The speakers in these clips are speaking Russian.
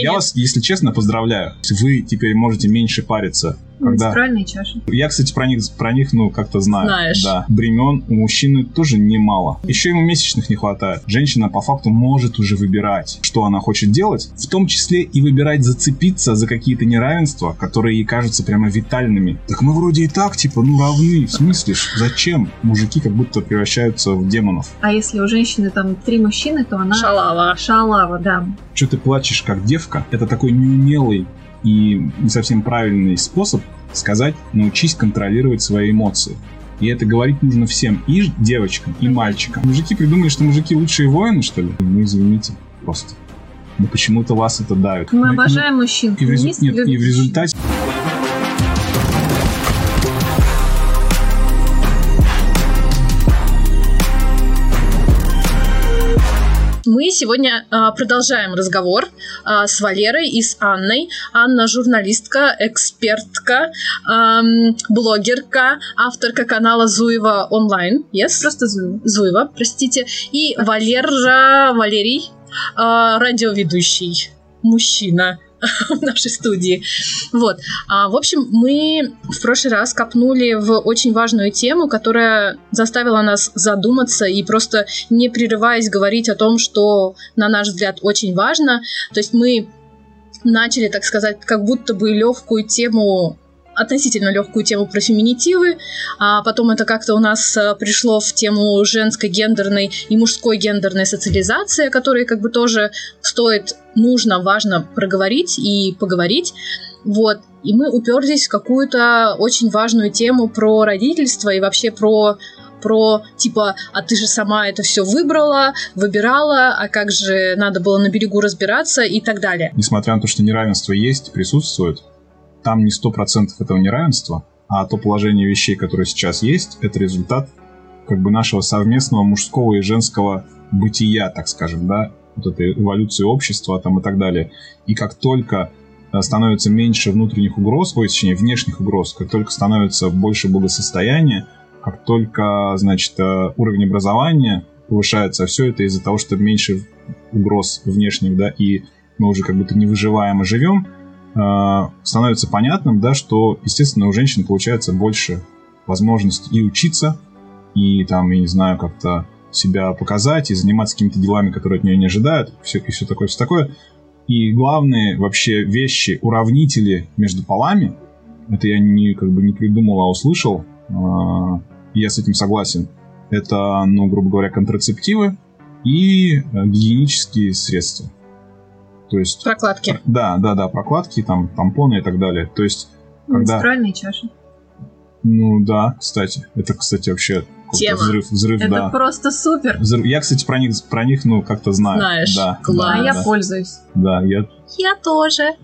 Я вас, если честно, поздравляю. Вы теперь можете меньше париться. Когда... Менструальные чаши. Я, кстати, про них, про них, ну, как-то знаю. Знаешь. Да. Бремен у мужчины тоже немало. Еще ему месячных не хватает. Женщина по факту может уже выбирать, что она хочет делать, в том числе и выбирать зацепиться за какие-то неравенства, которые ей кажутся прямо витальными. Так мы вроде и так, типа, ну, равны. В смысле? Зачем? Мужики как будто превращаются в демонов. А если у женщины там три мужчины, то она Шалава. шалава, да. Что ты плачешь как девка? Это такой неумелый и не совсем правильный способ сказать «научись контролировать свои эмоции». И это говорить нужно всем, и девочкам, и мальчикам. Мужики придумали, что мужики лучшие воины, что ли? Ну, извините, просто. Но почему-то вас это давит. Мы Ну, обожаем мужчин. И в, резу- нет, и в результате сегодня а, продолжаем разговор а, с Валерой и с Анной. Анна журналистка, экспертка, ам, блогерка, авторка канала Зуева онлайн. Yes? Просто злые. Зуева, простите. И Валера Валерий, а, радиоведущий мужчина в нашей студии. Вот. А, в общем, мы в прошлый раз копнули в очень важную тему, которая заставила нас задуматься и просто не прерываясь говорить о том, что, на наш взгляд, очень важно. То есть мы начали, так сказать, как будто бы легкую тему относительно легкую тему про феминитивы, а потом это как-то у нас а, пришло в тему женской гендерной и мужской гендерной социализации, о которой как бы тоже стоит, нужно, важно проговорить и поговорить. Вот. И мы уперлись в какую-то очень важную тему про родительство и вообще про про типа, а ты же сама это все выбрала, выбирала, а как же надо было на берегу разбираться и так далее. несмотря на то, что неравенство есть, присутствует, там не 100% этого неравенства, а то положение вещей, которое сейчас есть, это результат как бы нашего совместного мужского и женского бытия, так скажем, да, вот этой эволюции общества там и так далее. И как только э, становится меньше внутренних угроз, ой, точнее, внешних угроз, как только становится больше благосостояния, как только, значит, э, уровень образования повышается, все это из-за того, что меньше угроз внешних, да, и мы уже как будто не выживаем, а живем, становится понятным, да, что, естественно, у женщин получается больше возможностей и учиться, и там, я не знаю, как-то себя показать, и заниматься какими-то делами, которые от нее не ожидают, все, и все такое, все такое. И главные вообще вещи, уравнители между полами, это я не, как бы не придумал, а услышал, э, и я с этим согласен. Это, ну, грубо говоря, контрацептивы и э, гигиенические средства. То есть... Прокладки. Да, да, да, прокладки, там, тампоны и так далее. То есть, когда... Менструальные чаши. Ну да, кстати. Это, кстати, вообще Тема. взрыв, взрыв, Это да. просто супер. Взрыв. Я, кстати, про них, про них, ну, как-то знаю. Знаешь, да, класс. да, а я да, пользуюсь. да, я, Я тоже.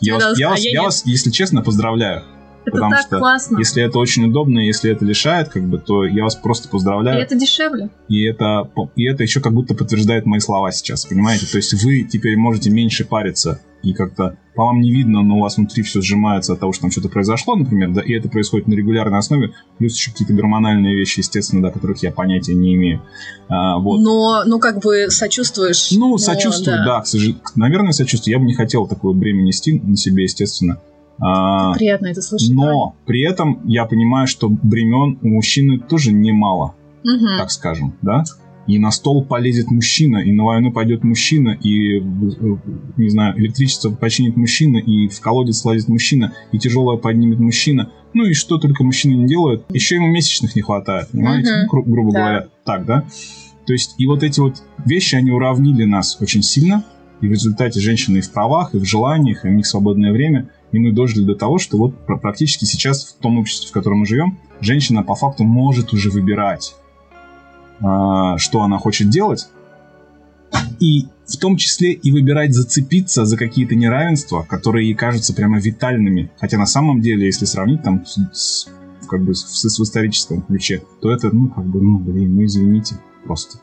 я, вас, я, А вас, я вас, если честно, поздравляю. Это Потому так что классно. Если это очень удобно, если это лишает, как бы, то я вас просто И поздравляю. это дешевле. И это, и это еще как будто подтверждает мои слова сейчас, понимаете? То есть вы теперь можете меньше париться, и как-то по вам не видно, но у вас внутри все сжимается от того, что там что-то произошло, например, да, и это происходит на регулярной основе, плюс еще какие-то гормональные вещи, естественно, да, которых я понятия не имею. А, вот. Но, ну, как бы сочувствуешь. Ну, Но, сочувствую, да, к сожалению. Наверное, сочувствую. Я бы не хотел такое бремя нести на себе, естественно. А, Приятно это слышать. но при этом я понимаю, что бремен у мужчины тоже немало. Мгм. так скажем, да? И на стол полезет мужчина, и на войну пойдет мужчина, и, не знаю, электричество починит мужчина, и в колодец слазит мужчина, и тяжелое поднимет мужчина. Ну и что только мужчины не делают. Еще ему месячных не хватает, понимаете? Ну, гру- грубо Да. говоря, так, да? То есть и вот эти вот вещи, они уравнили нас очень сильно, и в результате женщины и в правах, и в желаниях, и у них свободное время, и мы дожили до того, что вот пр- практически сейчас в том обществе, в котором мы живем, женщина по факту может уже выбирать а, что она хочет делать, и в том числе и выбирать зацепиться за какие-то неравенства, которые ей кажутся прямо витальными. Хотя на самом деле, если сравнить там с, как бы с, с- историческом ключе, то это, ну, как бы, ну, блин, ну, извините, просто.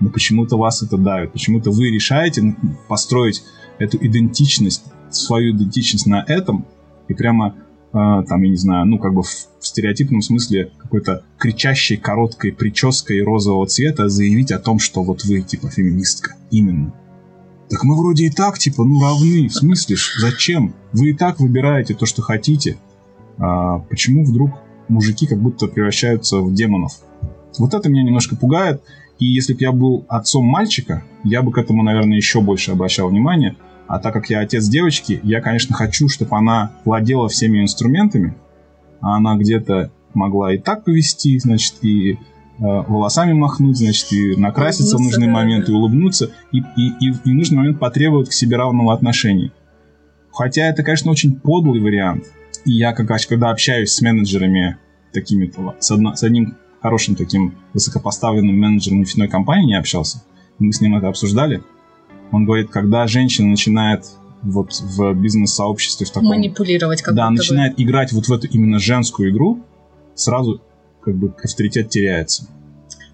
Но почему-то вас это давит, почему-то вы решаете ну, построить эту идентичность, свою идентичность на этом, и прямо э, там, я не знаю, ну, как бы в, в стереотипном смысле какой-то кричащей короткой прической розового цвета заявить о том, что вот вы, типа, феминистка. Именно. Так мы вроде и так, типа, ну, равны. В смысле, зачем? Вы и так выбираете то, что хотите. А почему вдруг мужики как будто превращаются в демонов? Вот это меня немножко пугает. И если бы я был отцом мальчика, я бы к этому, наверное, еще больше обращал внимание. А так как я отец девочки, я, конечно, хочу, чтобы она владела всеми инструментами, а она где-то могла и так повести, значит, и э, волосами махнуть, значит, и накраситься в нужный да, момент, и улыбнуться, и, и, и в нужный момент потребовать к себе равного отношения. Хотя это, конечно, очень подлый вариант. И я, как когда общаюсь с менеджерами такими, с, одно- с одним хорошим таким высокопоставленным менеджером нефтяной компании я общался, и мы с ним это обсуждали, он говорит, когда женщина начинает вот в бизнес-сообществе в таком... Манипулировать как да, будто бы. начинает играть вот в эту именно женскую игру, сразу как бы авторитет теряется.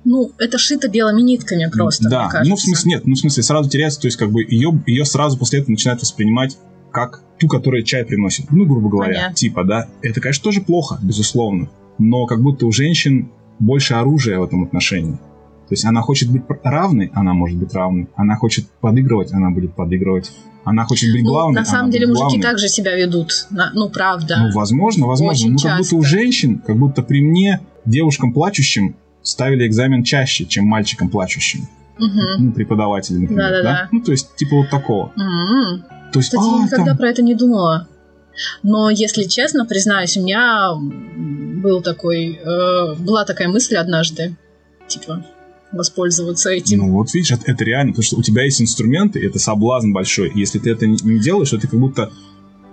Ну, это шито белыми нитками просто, да, мне кажется. ну в смысле нет, ну в смысле сразу теряется, то есть как бы ее, ее сразу после этого начинают воспринимать как ту, которая чай приносит. Ну, грубо говоря, Понятно. типа, да. Это, конечно, тоже плохо, безусловно. Но как будто у женщин больше оружия в этом отношении. То есть она хочет быть равной, она может быть равной. Она хочет подыгрывать, она будет подыгрывать. Она хочет быть Ну, главной, на самом деле мужики главной. так же себя ведут. Ну, правда. Ну, возможно, возможно. Очень ну, как будто у часто. женщин, как будто при мне девушкам плачущим ставили экзамен чаще, чем мальчикам плачущим. Мгм. Ну, преподаватели, например, Да-да-да. да? Ну, то есть, типа вот такого. М. То есть, Кстати, я а, никогда там- про это не думала. Но, если честно, признаюсь, у меня был такой, э, была такая мысль однажды, типа, воспользоваться этим. Ну вот видишь, это, это реально, потому что у тебя есть инструменты, это соблазн большой. Если ты это не, не делаешь, то ты как будто,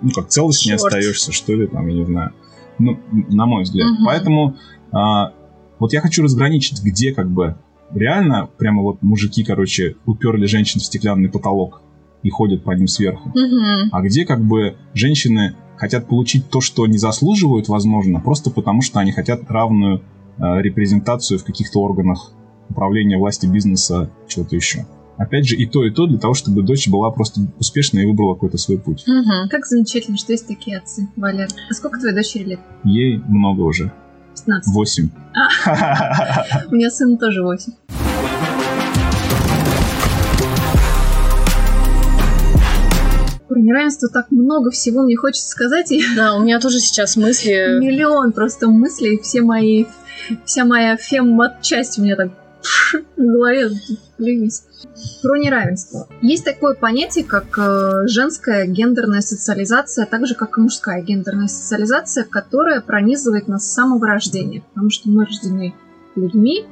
ну как целостнее Чёрт. остаешься, что ли, там, я не знаю. Ну, на мой взгляд. Мгм. Поэтому а, вот я хочу разграничить, где как бы реально прямо вот мужики, короче, уперли женщин в стеклянный потолок и ходят по ним сверху. Мгм. А где как бы женщины хотят получить то, что не заслуживают, возможно, просто потому что они хотят равную э, репрезентацию в каких-то органах управления власти, бизнеса, чего-то еще. Опять же, и то, и то для того, чтобы дочь была просто успешной и выбрала какой-то свой путь. Мгм. Как замечательно, что есть такие отцы, Валер. А сколько твоей дочери лет? Ей много уже. 15. Восемь. У меня сын тоже 8. Про неравенство так много всего мне хочется сказать, и Да, у меня тоже сейчас мысли... миллион просто мыслей, все мои, вся моя фем-часть у меня так в голове плюнись. Про неравенство. Есть такое понятие, как э, женская гендерная социализация, так же, как и мужская гендерная социализация, которая пронизывает нас с самого рождения. Потому что мы рождены людьми,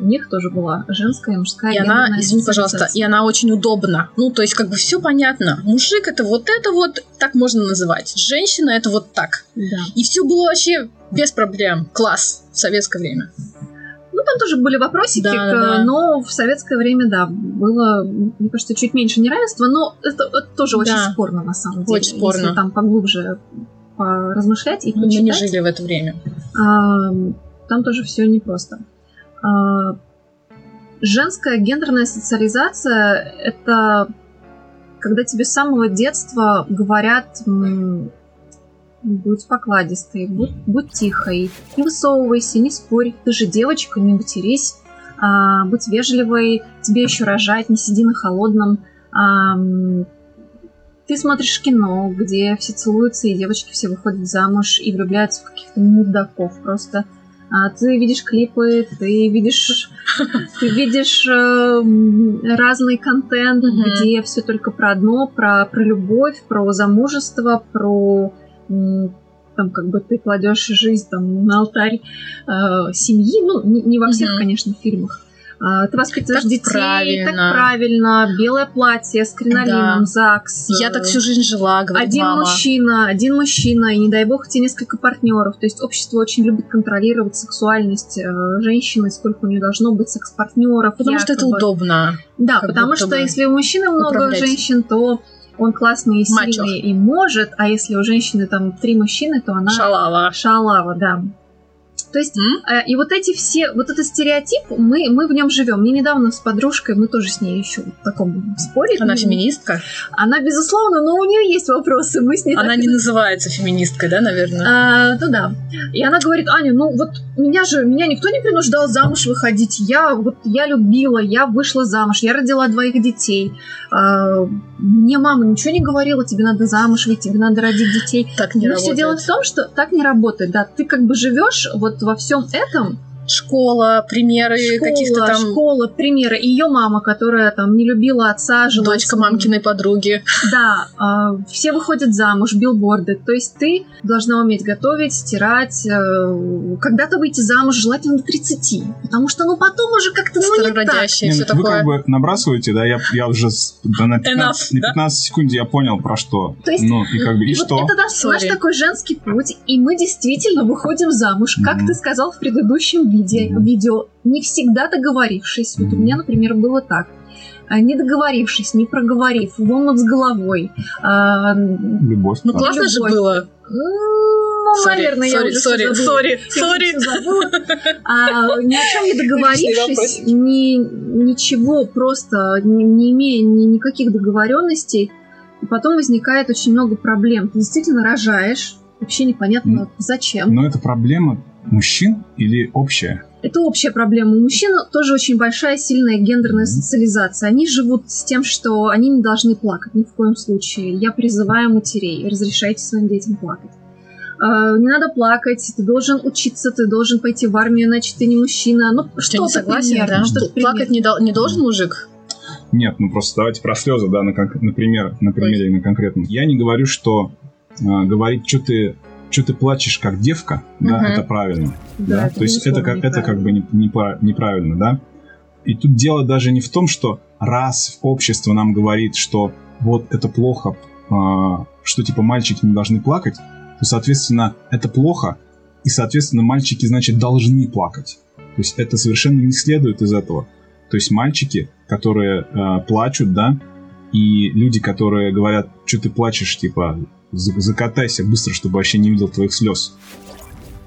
у них тоже была женская и мужская И она, извини, пожалуйста, и она очень удобна. Ну, то есть, как бы все понятно. Мужик это вот это вот, так можно называть. Женщина это вот так. Да. И все было вообще без проблем. Класс в советское время. Ну, там тоже были вопросики, Да, к- да, но в советское время, да, было, мне кажется, чуть меньше неравенства, но это, это тоже очень Да. спорно, на самом деле. Очень спорно. Если там поглубже размышлять и Мы не почитать, жили в это время. а, там тоже все непросто. А, женская гендерная социализация — это когда тебе с самого детства говорят будь покладистой, будь, будь тихой, не высовывайся, не спорь, ты же девочка, не матерись, а, будь вежливой, тебе еще рожать, не сиди на холодном. А, ты смотришь кино, где все целуются, и девочки все выходят замуж и влюбляются в каких-то мудаков просто. А ты видишь клипы, ты видишь, ты видишь э, разный контент, Мгм. где все только про одно, про, про любовь, про замужество, про там как бы ты кладешь жизнь там на алтарь э, семьи, ну не, не во всех, Мгм. конечно, фильмах. А, ты воспитываешь Так детей, правильно. так правильно, белое платье с кринолином, Да. ЗАГС. Я э, так всю жизнь жила, говорит один мама. мужчина, один мужчина, и не дай бог тебе несколько партнеров. То есть общество очень любит контролировать сексуальность э, женщины, сколько у нее должно быть секс-партнеров. Потому что это якобы. удобно. Да, потому что если у мужчины много управлять. женщин, то он классный и Мачо. сильный и может, а если у женщины там три мужчины, то она Шалава. шалава, да. То есть, э, и вот эти все, вот этот стереотип, мы, мы в нем живем. Мне недавно с подружкой, мы тоже с ней еще в таком споре. Она феминистка? Она, безусловно, но у нее есть вопросы. Мы с ней она так... не называется феминисткой, да, наверное? А, ну да. И она говорит, Аня, ну вот меня же, меня никто не принуждал замуж выходить. Я вот, я любила, я вышла замуж, я родила двоих детей. А, мне мама ничего не говорила, тебе надо замуж выйти, тебе надо родить детей. Так не Но работает. все дело в том, что так не работает. Да, ты как бы живешь вот во всем этом, школа, примеры школа, каких-то там... Школа, примеры. Ее мама, которая там не любила отца, жила... Дочка мамкиной подруги. Да, э, все выходят замуж, билборды. То есть ты должна уметь готовить, стирать, э, когда-то выйти замуж, желательно до 30. Потому что, ну, потом уже как-то, ну, не так. Все вы такое. как бы набрасываете, да, я, я уже да, на 15, Enough, на 15 секунд я понял про что. То есть- ну, и как бы, и, И вот что? это наш, наш такой женский путь, и мы действительно выходим замуж, как Мгм. ты сказал в предыдущем виде, Мгм. видео, не всегда договорившись. Вот у меня, например, было так. А, Не договорившись, не проговорив, в омут с головой. А, Любовь. Ну, классно же Любовь. было. Ну, Sorry, наверное, я sorry, уже Всё- sorry. всё забыла. А, ни о чем не договорившись, ни, ничего, просто не, не имея ни, никаких договоренностей, и потом возникает очень много проблем. Ты действительно рожаешь, вообще непонятно зачем. Но это проблема мужчин или общая? Это общая проблема. У мужчин тоже очень большая, сильная гендерная Мгм. социализация. Они живут с тем, что они не должны плакать ни в коем случае. Я призываю матерей, разрешайте своим детям плакать. А, Не надо плакать, ты должен учиться, ты должен пойти в армию, иначе ты не мужчина. Ну, что не согласен, да? Что Плакать не, дол- не должен мужик? Нет, ну просто давайте про слезы, да, на, кон- например, на примере на конкретном. Я не говорю, что э, говорить, что ты, что ты плачешь как девка, да, Мгм. это правильно. Да, Да, это то есть это как, это как бы не- непра- неправильно, да. И тут дело даже не в том, что раз общество нам говорит, что вот это плохо, а, что типа мальчики не должны плакать, то, соответственно, это плохо, и, соответственно, мальчики, значит, должны плакать. То есть это совершенно не следует из этого. То есть мальчики, которые а, плачут, да, и люди, которые говорят, что ты плачешь, типа, закатайся быстро, чтобы вообще не видел твоих слез.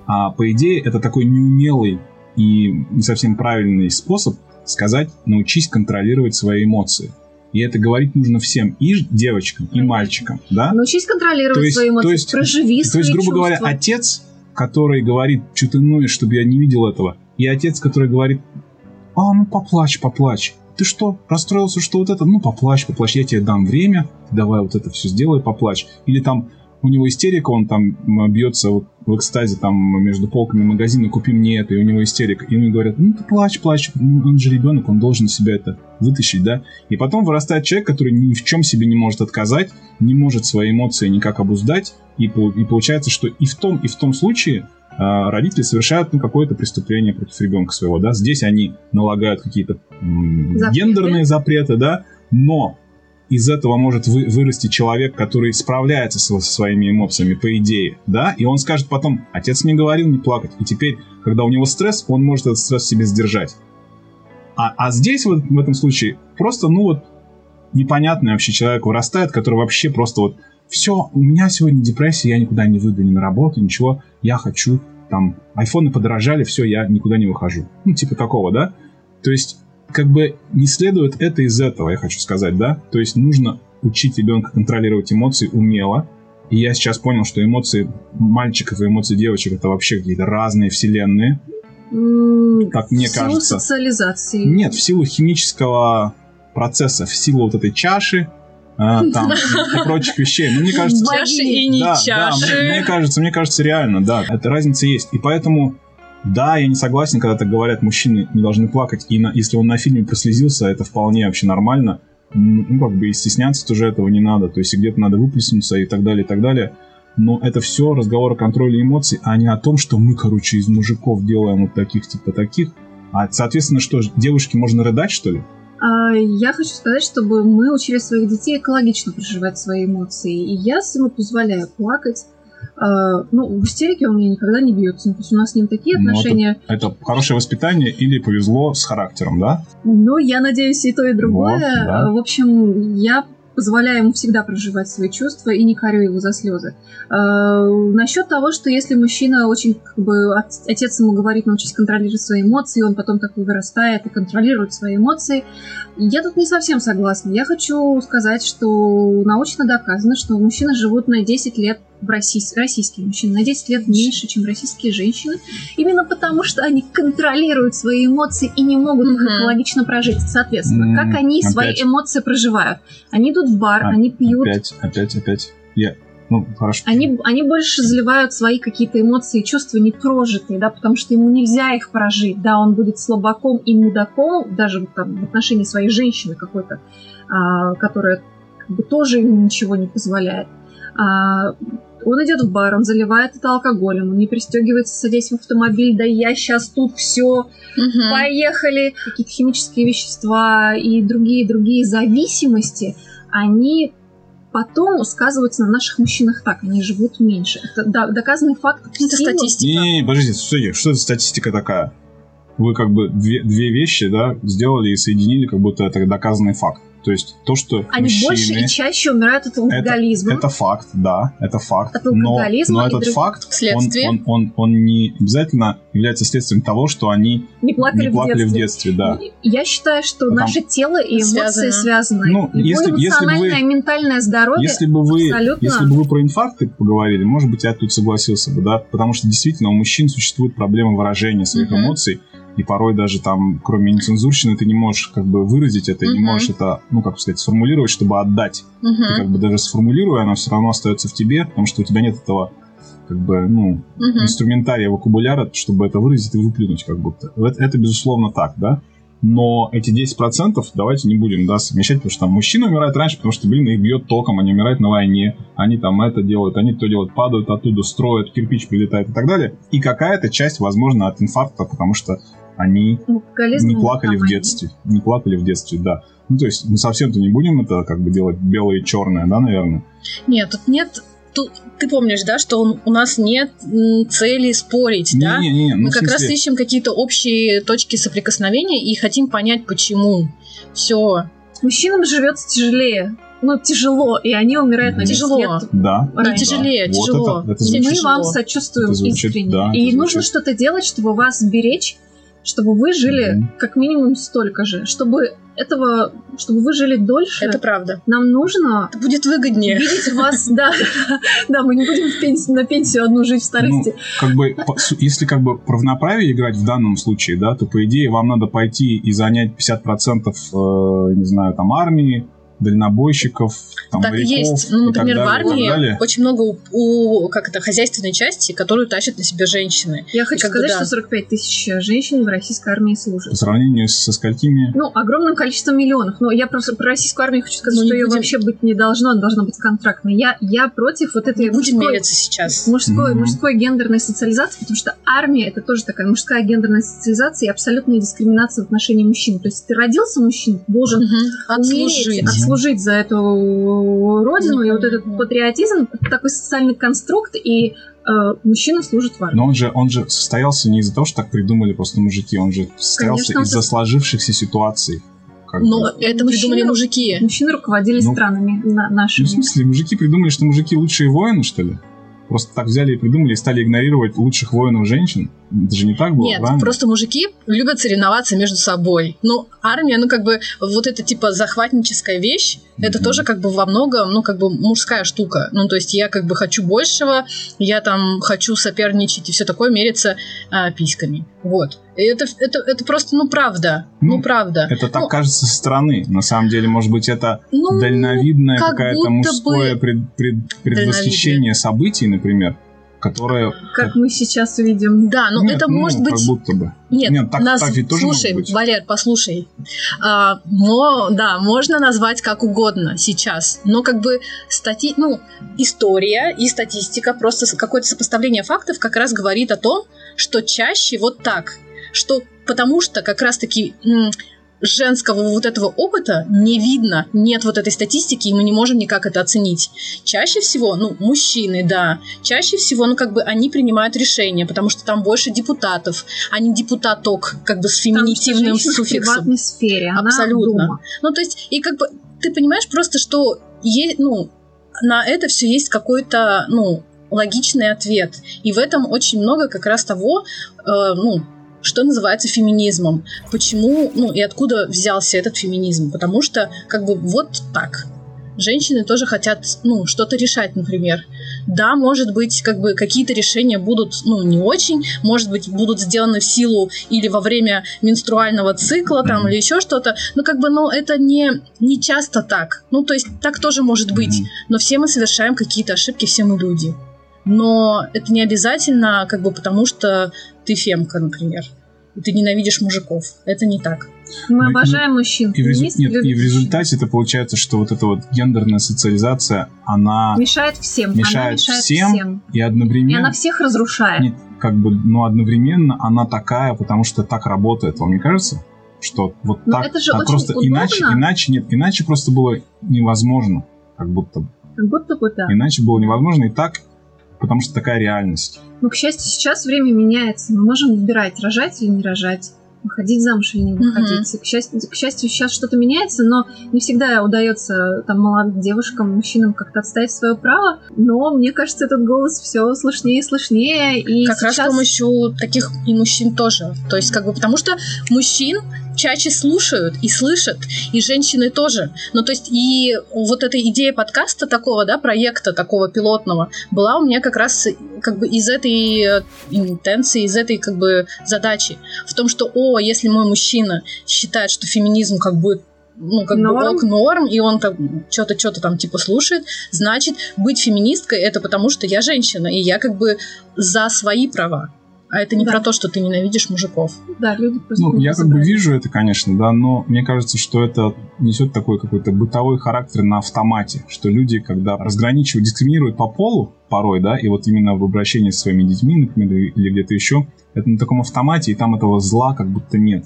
А по идее, это такой неумелый и не совсем правильный способ сказать, научись контролировать свои эмоции. И это говорить нужно всем, и девочкам, и мальчикам, да? Научись контролировать То есть- свои эмоции, то есть- проживи То есть, грубо говоря, чувства. отец, который говорит, что ты ноешь, чтобы я не видел этого, и отец, который говорит, а, ну поплачь, поплачь. Ты что, расстроился, что вот это? Ну, поплачь, поплачь, я тебе дам время, давай вот это все сделай, поплачь. Или там у него истерика, он там бьется вот в экстазе там между полками магазина, купи мне это, и у него истерика. И ему говорят, ну ты плачь, плачь, ну, он же ребенок, он должен себя это вытащить, да. И потом вырастает человек, который ни в чем себе не может отказать, не может свои эмоции никак обуздать, и, и получается, что и в том, и в том случае родители совершают ну, какое-то преступление против ребенка своего, да. Здесь они налагают какие-то Запреты. гендерные запреты, да, но из этого может вы- вырасти человек, который справляется со, со своими эмоциями, по идее, да, и он скажет потом, отец мне говорил не плакать, и теперь, когда у него стресс, он может этот стресс в себе сдержать. А, а здесь вот в этом случае просто, ну вот, непонятный вообще человек вырастает, который вообще просто вот, все, у меня сегодня депрессия, я никуда не выйду, ни на работу, ничего, я хочу, там, айфоны подорожали, все, я никуда не выхожу. Ну, типа такого, да? То есть, как бы не следует это из этого, я хочу сказать, да? То есть нужно учить ребенка контролировать эмоции умело. И я сейчас понял, что эмоции мальчиков и эмоции девочек это вообще какие-то разные вселенные. Как мне в силу кажется. социализации. Нет, в силу химического процесса, в силу вот этой чаши, там, и прочих вещей. Ну, мне кажется, Чаши и не да, чаши. да, мне, мне кажется, мне кажется, реально, да, эта разница есть. И поэтому, да, я не согласен, когда так говорят, мужчины не должны плакать. И на- если он на фильме прослезился, это вполне вообще нормально. Ну, как бы и стесняться тоже этого не надо. То есть где-то надо выплеснуться и так далее, и так далее. Но это все разговор о контроле эмоций, а не о том, что мы, короче, из мужиков делаем вот таких, типа таких. А, соответственно, что, ж, девушке можно рыдать, что ли? А, Я хочу сказать, чтобы мы учили своих детей экологично проживать свои эмоции. И я сыну позволяю плакать. А, Ну, в истерике он меня никогда не бьется. То есть у нас с ним такие Ну, это- отношения. Это хорошее воспитание или повезло с характером, да? Ну, я надеюсь, и то, и другое. Вот, да. В общем, я позволяю ему всегда проживать свои чувства и не корю его за слезы. Э, насчет того, что если мужчина очень, как бы, отец ему говорит, научись контролировать свои эмоции, он потом такой вырастает и контролирует свои эмоции, я тут не совсем согласна. Я хочу сказать, что научно доказано, что мужчины живут на 10 лет в России, российские мужчины на 10 лет меньше, чем российские женщины, именно потому что они контролируют свои эмоции и не могут их экологично прожить. Соответственно, mm-hmm. как они опять. свои эмоции проживают? Они идут в бар, а, они пьют. Опять, опять, опять. Я, ну, хорошо. Они, они больше заливают свои какие-то эмоции и чувства непрожитые, да, потому что ему нельзя их прожить. Да, он будет слабаком и мудаком, даже там, в отношении своей женщины какой-то, а, которая как бы тоже ему ничего не позволяет. А, он идет в бар, он заливает это алкоголем, он не пристегивается, садясь в автомобиль, да я сейчас тут все, угу. поехали. Какие-то химические вещества и другие-другие зависимости, они потом сказываются на наших мужчинах так, они живут меньше. Это доказанный факт. Это статистика. Не, не, подождите, что, что это статистика такая? Вы как бы две, две вещи, да, сделали и соединили, как будто это доказанный факт. То есть то, что Они мужчины, больше и чаще умирают от алкоголизма. Это, это факт, да, это факт. От алкоголизма но, но этот друг... факт, следствие. Он, он, он, он не обязательно является следствием того, что они не плакали, не плакали в, детстве. в детстве. Да. Я считаю, что Потому... наше тело и эмоции связаны. связаны. Ну, если, эмоциональное если бы вы, ментальное здоровье если бы вы, абсолютно... Если бы вы про инфаркты поговорили, может быть, я тут согласился бы, да, потому что действительно у мужчин существует проблема выражения своих uh-huh. эмоций, и порой даже там, кроме нецензурщины, ты не можешь как бы выразить это, uh-huh. не можешь это, ну, как сказать, сформулировать, чтобы отдать. Uh-huh. Ты как бы даже сформулируя, оно все равно остается в тебе, потому что у тебя нет этого как бы, ну, uh-huh. инструментария, вокабуляра, чтобы это выразить и выплюнуть как будто. Это, это безусловно так, да? Но эти 10% давайте не будем, да, совмещать, потому что там мужчины умирают раньше, потому что, блин, их бьет током, они умирают на войне, они там это делают, они то делают, падают оттуда, строят, кирпич прилетает и так далее. И какая-то часть, возможно, от инфаркта, потому что они не плакали в детстве. Не плакали в детстве, да. Ну, то есть мы совсем-то не будем это как бы делать белое и черное, да, наверное? Нет, тут нет Тут, ты помнишь, да, что он, у нас нет цели спорить, не, да? Не, не, не. Ну, Мы как раз ищем какие-то общие точки соприкосновения и хотим понять, почему. Все. Мужчинам живется тяжелее ну, тяжело, и они умирают на тяжело. лет. Да. Не тяжелее, вот тяжело. Это, это Мы звучит, вам сочувствуем это звучит, искренне. Да, и звучит. нужно что-то делать, чтобы вас беречь, чтобы вы жили mm-hmm. как минимум столько же, чтобы этого, чтобы вы жили дольше. Это правда. Нам нужно. Это будет выгоднее. Видеть вас, да, да, мы не будем в пенсии, на пенсию одну жить в старости. Ну, как бы, если как бы равноправие играть в данном случае, да, то по идее вам надо пойти и занять 50% э, не знаю, там армии, дальнобойщиков, там, так моряков есть. Ну, например, далее, в армии очень много у, у как это, хозяйственной части, которую тащат на себе женщины. Я хочу сказать, бы, да. что 45 тысяч женщин в российской армии служат. По сравнению со сколькими? Ну, огромным количеством миллионов. Но я просто про российскую армию хочу сказать, Мы что ее будем... вообще быть не должно, она должна быть контрактной. Я, я против вот этой будем мужской, сейчас. Мужской, mm-hmm. мужской гендерной социализации, потому что армия это тоже такая мужская гендерная социализация и абсолютная дискриминация в отношении мужчин. То есть ты родился мужчина, должен mm-hmm. уметь, служить за эту родину, и вот этот патриотизм, такой социальный конструкт, и э, мужчина служит в армии. Но он же, он же состоялся не из-за того, что так придумали просто мужики, он же состоялся Конечно, из-за сложившихся ситуаций. Но бы. это мужчины, придумали мужики. Мужчины руководили ну, странами на, нашими. Ну, в смысле, мужики придумали, что мужики лучшие воины, что ли? Просто так взяли и придумали и стали игнорировать лучших воинов женщин. Это же не так было, Нет, правильно? просто мужики любят соревноваться между собой. Ну, армия, ну, как бы, вот эта, типа, захватническая вещь, mm-hmm. это тоже, как бы, во многом, ну, как бы, мужская штука. Ну, то есть я, как бы, хочу большего, я там хочу соперничать и все такое, мериться а, письками. Вот. И это, это, это просто, ну, правда. Ну, ну правда. Это так ну, кажется со стороны. На самом деле, может быть, это ну, дальновидное как какое-то мужское бы... пред, пред, предвосхищение событий, например, которое... Как, как мы сейчас видим. Да, но Нет, это ну, может быть... как будто бы. Нет, Нет так, нас... так ведь тоже Слушай, может быть. Валер, послушай. А, но, да, можно назвать как угодно сейчас. Но как бы стати... ну, история и статистика, просто какое-то сопоставление фактов как раз говорит о том, что чаще вот так – что потому что как раз-таки женского вот этого опыта не видно, нет вот этой статистики, и мы не можем никак это оценить. Чаще всего, ну, мужчины, да, чаще всего, ну, как бы они принимают решения, потому что там больше депутатов, а не депутаток, как бы с феминитивным суффиксом. В сфере, Абсолютно. Ну, то есть, и как бы ты понимаешь просто, что есть, ну, на это все есть какой-то, ну, логичный ответ. И в этом очень много как раз того, э, ну, что называется феминизмом. Почему, ну и откуда взялся этот феминизм? Потому что как бы вот так женщины тоже хотят, ну, что-то решать, например. Да, может быть, как бы какие-то решения будут, ну, не очень, может быть, будут сделаны в силу или во время менструального цикла, там, mm-hmm. или еще что-то, но как бы, ну, это не, не часто так. Ну, то есть, так тоже может быть, mm-hmm. но все мы совершаем какие-то ошибки, все мы люди. Но это не обязательно, как бы, потому что ты фемка, например, и ты ненавидишь мужиков. Это не так. Мы обожаем мужчин. И в, резу... Нет, и в результате это получается, что вот эта вот гендерная социализация, она... Мешает всем. Мешает, она мешает всем, всем. И одновременно... И она всех разрушает. Нет, как бы, но одновременно она такая, потому что так работает. Вам не кажется? Что вот но так, это же так очень просто удобно. иначе, иначе, нет, иначе просто было невозможно. Как будто бы. Как будто бы да. Иначе было невозможно, и так, потому что такая реальность. Ну, к счастью, сейчас время меняется. Мы можем выбирать, рожать или не рожать выходить замуж или не выходить. Uh-huh. К, счастью, к счастью, сейчас что-то меняется, но не всегда удается там молодым девушкам, мужчинам как-то отстоять свое право. Но мне кажется, этот голос все слышнее и слышнее. И как сейчас... раз с помощью таких и мужчин тоже. То есть, как бы, потому что мужчин чаще слушают и слышат, и женщины тоже. Ну, то есть, и вот эта идея подкаста такого, да, проекта такого пилотного была у меня как раз как бы из этой э, интенции, из этой как бы задачи. В том, что, о, если мой мужчина считает, что феминизм как бы ну, как норм. бы ок норм, и он там что-то, что-то там типа слушает, значит, быть феминисткой это потому, что я женщина, и я как бы за свои права. А это не да. про то, что ты ненавидишь мужиков. Да, люди просто Ну, я как бы вижу это, конечно, да, но мне кажется, что это несет такой какой-то бытовой характер на автомате, что люди, когда разграничивают, дискриминируют по полу порой, да, и вот именно в обращении с своими детьми, например, или где-то еще, это на таком автомате, и там этого зла как будто нет.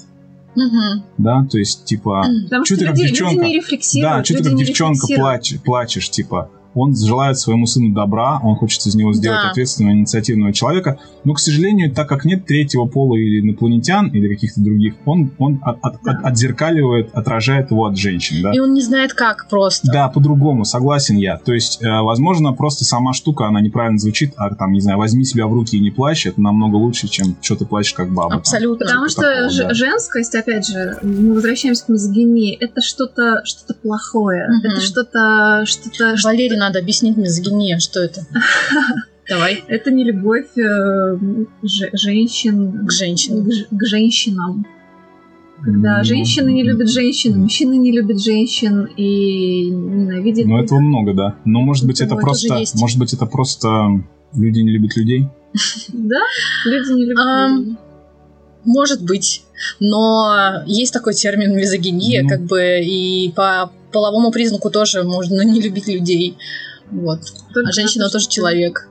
Угу. Да, то есть, типа, Потому что, что ты люди, как девчонка, люди не рефлексируют, да, что ты как девчонка плачешь, плачешь, типа, он желает своему сыну добра, он хочет из него сделать да. ответственного, инициативного человека, но, к сожалению, так как нет третьего пола или инопланетян, или каких-то других, он, он от, от, да. от, отзеркаливает, отражает его от женщин, да. И он не знает как просто. Да, по-другому, согласен я. То есть, э, возможно, просто сама штука, она неправильно звучит, а там, не знаю, возьми себя в руки и не плачь, это намного лучше, чем что ты плачешь как баба. Абсолютно. Там, Потому что такого, да. женскость, опять же, мы возвращаемся к мизогинии, это что-то что плохое, угу. это что-то... что-то Валерий, надо объяснить мизогиния, что это. Давай. Это не любовь э, женщин к женщинам. К, к женщинам. Когда женщины не любят женщин, мужчины не любят женщин и ненавидят. Ну, этого много, да. Но может быть это просто. Может быть это просто люди не любят людей? Да, люди не любят людей. Может быть. Но есть такой термин мизогиния, ну. как бы, и по половому признаку тоже можно не любить людей. Вот. Только а женщина тоже человек.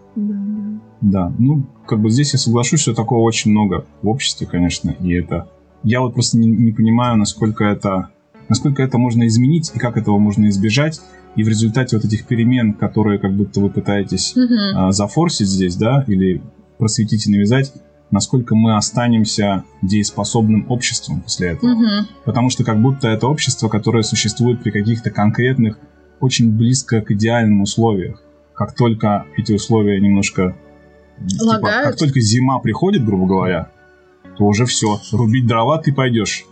Да, ну, как бы здесь я соглашусь, что такого очень много в обществе, конечно, и это... Я вот просто не, не понимаю, насколько это, насколько это можно изменить и как этого можно избежать. И в результате вот этих перемен, которые как будто вы пытаетесь mm-hmm. а, зафорсить здесь, да, или просветить и навязать, насколько мы останемся дееспособным обществом после этого. Mm-hmm. Потому что как будто это общество, которое существует при каких-то конкретных очень близко к идеальным условиях. Как только эти условия немножко... Типа, как только зима приходит, грубо говоря, то уже все. Рубить дрова ты пойдешь.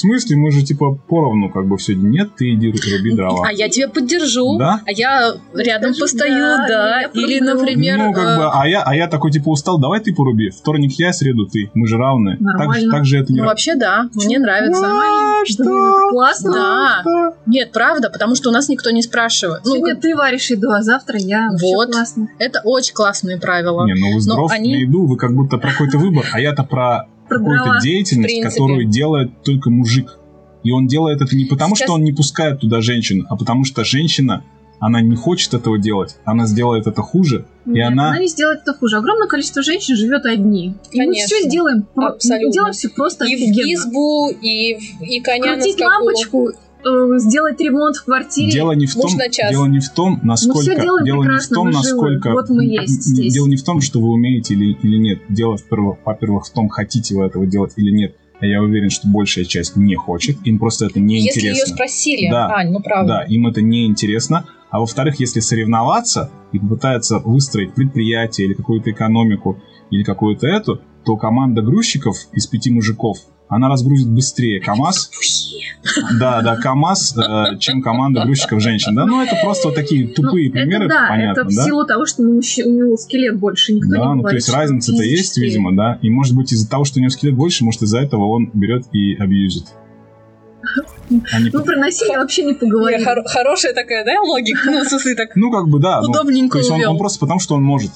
В смысле, мы же типа поровну как бы все. Нет, ты иди руби дрова. А я тебя поддержу. Да? А я рядом Скажи, постою, да. да. Или, например... Ну, как бы, а я, а я такой типа устал, давай ты поруби. Вторник я, среду ты. Мы же равны. Нормально. Так, так же это не... Ну, вообще, да. Мне нравится. А, что? Классно. Да. Что? Нет, правда, потому что у нас никто не спрашивает. Ну, Сегодня ты варишь еду, а завтра я. Вот. классно. Это очень классные правила. Не, ну вы здоров они... на еду, вы как будто про какой-то выбор, а я-то про какую-то деятельность, которую делает только мужик. И он делает это не потому, Сейчас... что он не пускает туда женщину, а потому что женщина, она не хочет этого делать, она сделает это хуже, Нет, и она... она не сделает это хуже. Огромное количество женщин живет одни. Конечно. И мы все сделаем, Абсолютно. Мы делаем все просто И офигенно. в избу, и, и коня Крутить на скаку. лампочку, э, сделать ремонт в квартире. Дело не в том, дело не в том, насколько, мы дело прекрасно, не в том, мы насколько, живы. вот мы есть здесь. дело не в том, что вы умеете или, или нет. Дело, во-первых, в том, хотите вы этого делать или нет. а я уверен, что большая часть не хочет, им просто это не Если интересно. ее спросили, Да, Ань, ну правда. Да, им это не интересно. А во-вторых, если соревноваться и попытаться выстроить предприятие или какую-то экономику или какую-то эту, то команда грузчиков из пяти мужиков, она разгрузит быстрее КАМАЗ. Да, да, КАМАЗ, э, чем команда грузчиков женщин. Да, ну это просто вот такие тупые Ну, примеры, это да, понятно, это в да? силу того, что у, мужч- у него скелет больше. Никто не Да, ну то есть разница-то есть, видимо, да. И может быть из-за того, что у него скелет больше, может из-за этого он берет и абьюзит. Они Ну, про насилие вообще не поговорим. хоро- хорошая такая, да, логика? Ну, в смысле, так Ну, как бы, да. ну, удобненько то есть он, он просто потому, что он может.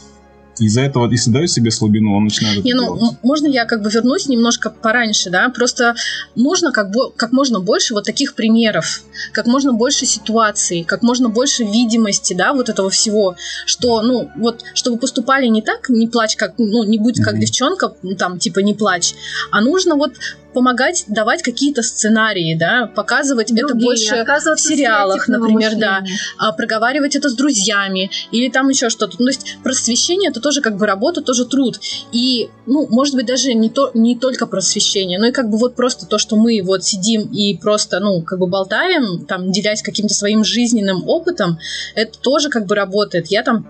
Из-за этого, если дает себе слабину, он начинает Не, ну, делать. можно я как бы вернусь немножко пораньше, да? Просто нужно как, бо- как можно больше вот таких примеров, как можно больше ситуаций, как можно больше видимости, да, вот этого всего, что, ну, вот, чтобы поступали не так, не плачь, как, ну, не будь как Мгм. девчонка, там, типа, не плачь, а нужно вот помогать давать какие-то сценарии, да, показывать это Другие, больше в сериалах, например, да, а, проговаривать это с друзьями или там еще что-то. Ну, то есть просвещение это тоже как бы работа, тоже труд. И, ну, может быть, даже не, то, не только просвещение, но и как бы вот просто то, что мы вот сидим и просто, ну, как бы болтаем, там, делясь каким-то своим жизненным опытом, это тоже как бы работает. Я там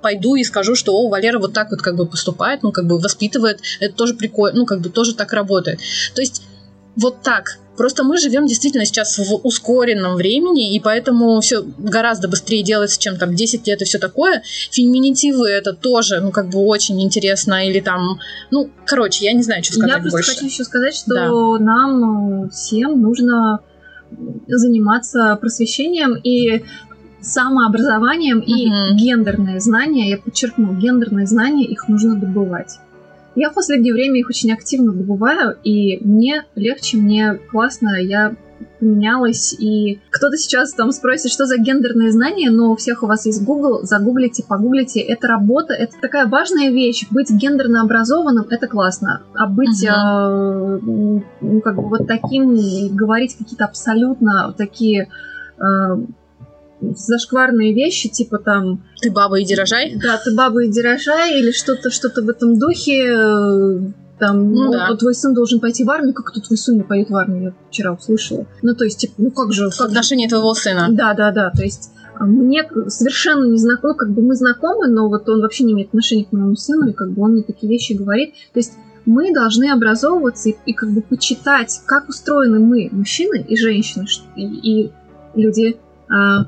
пойду и скажу, что, о, Валера вот так вот как бы поступает, ну, как бы воспитывает, это тоже прикольно, ну, как бы тоже так работает. То есть вот так. Просто мы живем действительно сейчас в ускоренном времени, и поэтому все гораздо быстрее делается, чем там 10 лет и все такое. Феминитивы это тоже, ну, как бы очень интересно, или там, ну, короче, я не знаю, что сказать Я просто больше. хочу еще сказать, что нам э, всем нужно заниматься просвещением и самообразованием и Мгм. гендерные знания, я подчеркну, гендерные знания, их нужно добывать. Я в последнее время их очень активно добываю, и мне легче, мне классно, я поменялась, и кто-то сейчас там спросит, что за гендерные знания, но у всех у вас есть Google, загуглите, погуглите, это работа, это такая важная вещь, быть гендерно образованным, это классно, а быть, Мгм. э, ну, как бы вот таким, говорить какие-то абсолютно такие э, зашкварные вещи, типа там Ты баба, иди рожай. да, ты баба иди рожай, или что-то что в этом духе. э, Там, Ну «О, да. твой сын должен пойти в армию, как это твой сын не поедет в армию, я вчера услышала. Ну, то есть, типа, ну как же, как же? отношении твоего сына. Да, да, да, то есть а, мне совершенно не знакомо, как бы мы знакомы, но вот он вообще не имеет отношения к моему сыну, и как бы он мне такие вещи говорит. То есть мы должны образовываться и, и как бы почитать, как устроены мы, мужчины и женщины, и, и люди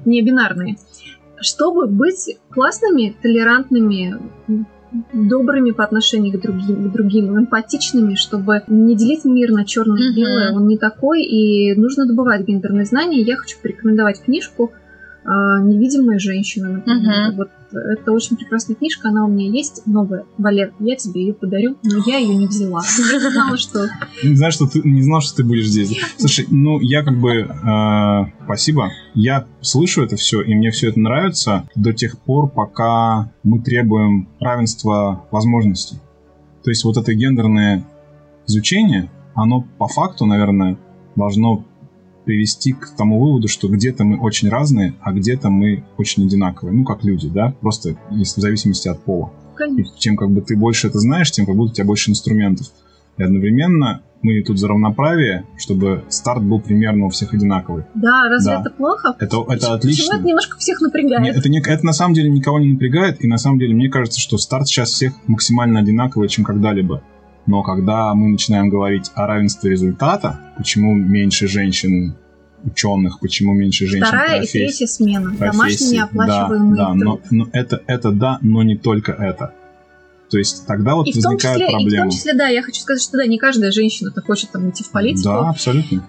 не бинарные, чтобы быть классными, толерантными, добрыми по отношению к другим, к другим, эмпатичными, чтобы не делить мир на черное и белое. Он не такой, и нужно добывать гендерные знания. Я хочу порекомендовать книжку а, «Невидимые женщины». Например. Мгм. Вот это очень прекрасная книжка, она у меня есть новая. Валер, я тебе ее подарю, но я ее не взяла. Я знала, что Не знаю, что ты не знал, что ты будешь здесь. Слушай, ну я как бы э, спасибо. Я слышу это все, и мне все это нравится до тех пор, пока мы требуем равенства возможностей. То есть вот это гендерное изучение, оно по факту, наверное, должно привести к тому выводу, что где-то мы очень разные, а где-то мы очень одинаковые. Ну, как люди, да? Просто если в зависимости от пола. Конечно. чем как бы ты больше это знаешь, тем как будто у тебя больше инструментов. И одновременно мы тут за равноправие, чтобы старт был примерно у всех одинаковый. Да, разве Да. это плохо? Это, это Почему отлично. это немножко всех напрягает? Не- это, не- это на самом деле никого не напрягает, и на самом деле мне кажется, что старт сейчас всех максимально одинаковый, чем когда-либо. Но когда мы начинаем говорить о равенстве результата, почему меньше женщин ученых, почему меньше женщин Вторая и профессий, третья смена. Домашний профессий. неоплачиваемый да, да, но, труд. но это, это да, но не только это. То есть тогда вот И возникают числе, и в проблемы. том числе, да, я хочу сказать, что да, не каждая женщина-то хочет там идти в политику. Да, абсолютно.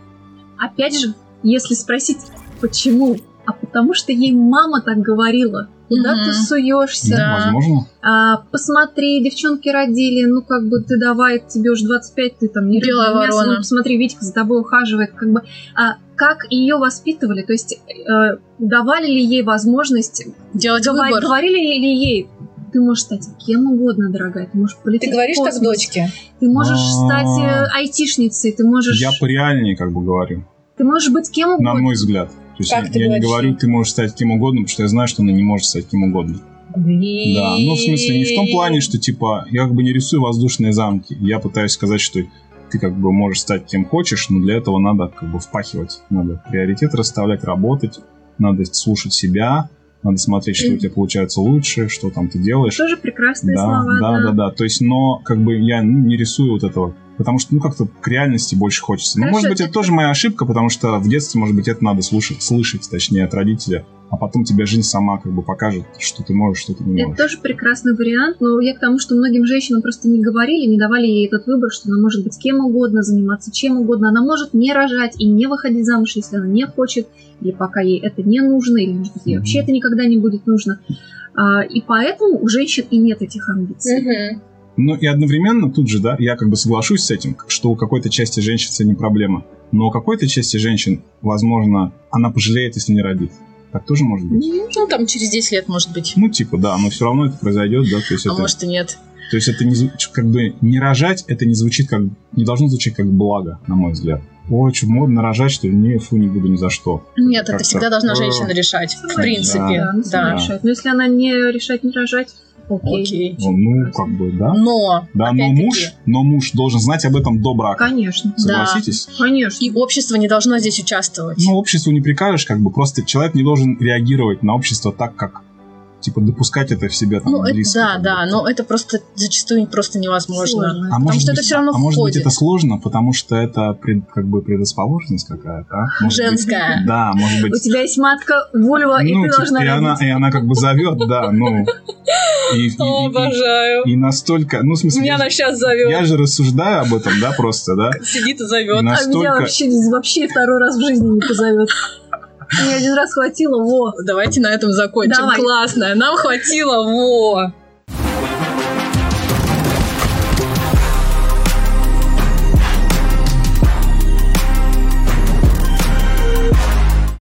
Опять же, если спросить, почему? А потому что ей мама так говорила. Куда Мгм. ты суешься? Да. Возможно. А, посмотри, девчонки родили, ну как бы ты давай, тебе уже 25, ты там не Белая мясо, ворона. ну, посмотри, Витька за тобой ухаживает, как бы. А как ее воспитывали? То есть э, давали ли ей возможность, Делать говор- выбор. говорили ли ей, ты можешь стать кем угодно, дорогая, ты можешь полететь Ты говоришь в так космос, дочке? ты можешь А. стать э, айтишницей, ты можешь, Я пореальнее как бы говорю, ты можешь быть кем угодно. на мой взгляд. То есть Как я, я не говорю, ты можешь стать кем угодно, потому что я знаю, что она не может стать кем угодно. Да, ну в смысле не в том плане, что типа я как бы не рисую воздушные замки. Я пытаюсь сказать, что ты как бы можешь стать кем хочешь, но для этого надо как бы впахивать. Надо приоритет расставлять, работать, надо слушать себя, надо смотреть, что у тебя получается лучше, что там ты делаешь. Тоже прекрасные да, слова, да, да, да. То есть, но как бы я ну, не рисую вот этого, потому что ну как-то к реальности больше хочется. Но Хорошо, может быть это- это тоже моя ошибка, потому что в детстве, может быть, это надо слушать, слышать, точнее, от родителя, а потом тебе жизнь сама как бы покажет, что ты можешь, что ты не Это можешь. тоже прекрасный вариант, но я к тому, что многим женщинам просто не говорили, не давали ей этот выбор, что она может быть кем угодно, заниматься чем угодно. Она может не рожать и не выходить замуж, если она не хочет, или пока ей это не нужно, или, может быть, ей Мгм. вообще это никогда не будет нужно. А, и поэтому у женщин и нет этих амбиций. Мгм. Ну и одновременно тут же, да, я как бы соглашусь с этим, что у какой-то части женщин это не проблема. Но у какой-то части женщин, возможно, она пожалеет, если не родит. Так тоже может быть? Ну, там через 10 лет, может быть. Ну, типа, да, но все равно это произойдет, да, то есть А это... может и нет. То есть это не, как бы не рожать, это не звучит как, не должно звучать как благо, на мой взгляд. Ой, что, модно рожать, что ли? Не, фу, не буду ни за что. Нет, это всегда должна женщина решать. В принципе. Да, Да. Но если она не решать, не рожать, окей. Окей. Ну, ну, как бы, да. Но, Да, но муж, но муж должен знать об этом до брака. Конечно. Да. Согласитесь? Конечно. и общество не должно здесь участвовать. Ну, обществу не прикажешь, как бы просто человек не должен реагировать на общество так, как типа допускать это в себе там Ну, это- близко. да, да, но это просто зачастую просто невозможно. Сложно. А потому может что быть, это всё равно а может быть это сложно, потому что это пред- как бы предрасположенность какая-то, а? Может быть- Женская. да, может быть. У тебя есть матка, вульва, и ну, ты типа, должна и она, и она как бы зовет, да, ну. И, и- и- Обожаю. и настолько, ну, в смысле, Меня я, она же- сейчас зовет. я же рассуждаю об этом, да, просто, да. Сидит и И зовет. А меня настолько, вообще, вообще второй раз в жизни не позовет. Мне один раз хватило, во. Давайте на этом закончим. Давай. Классно. Нам хватило. Во.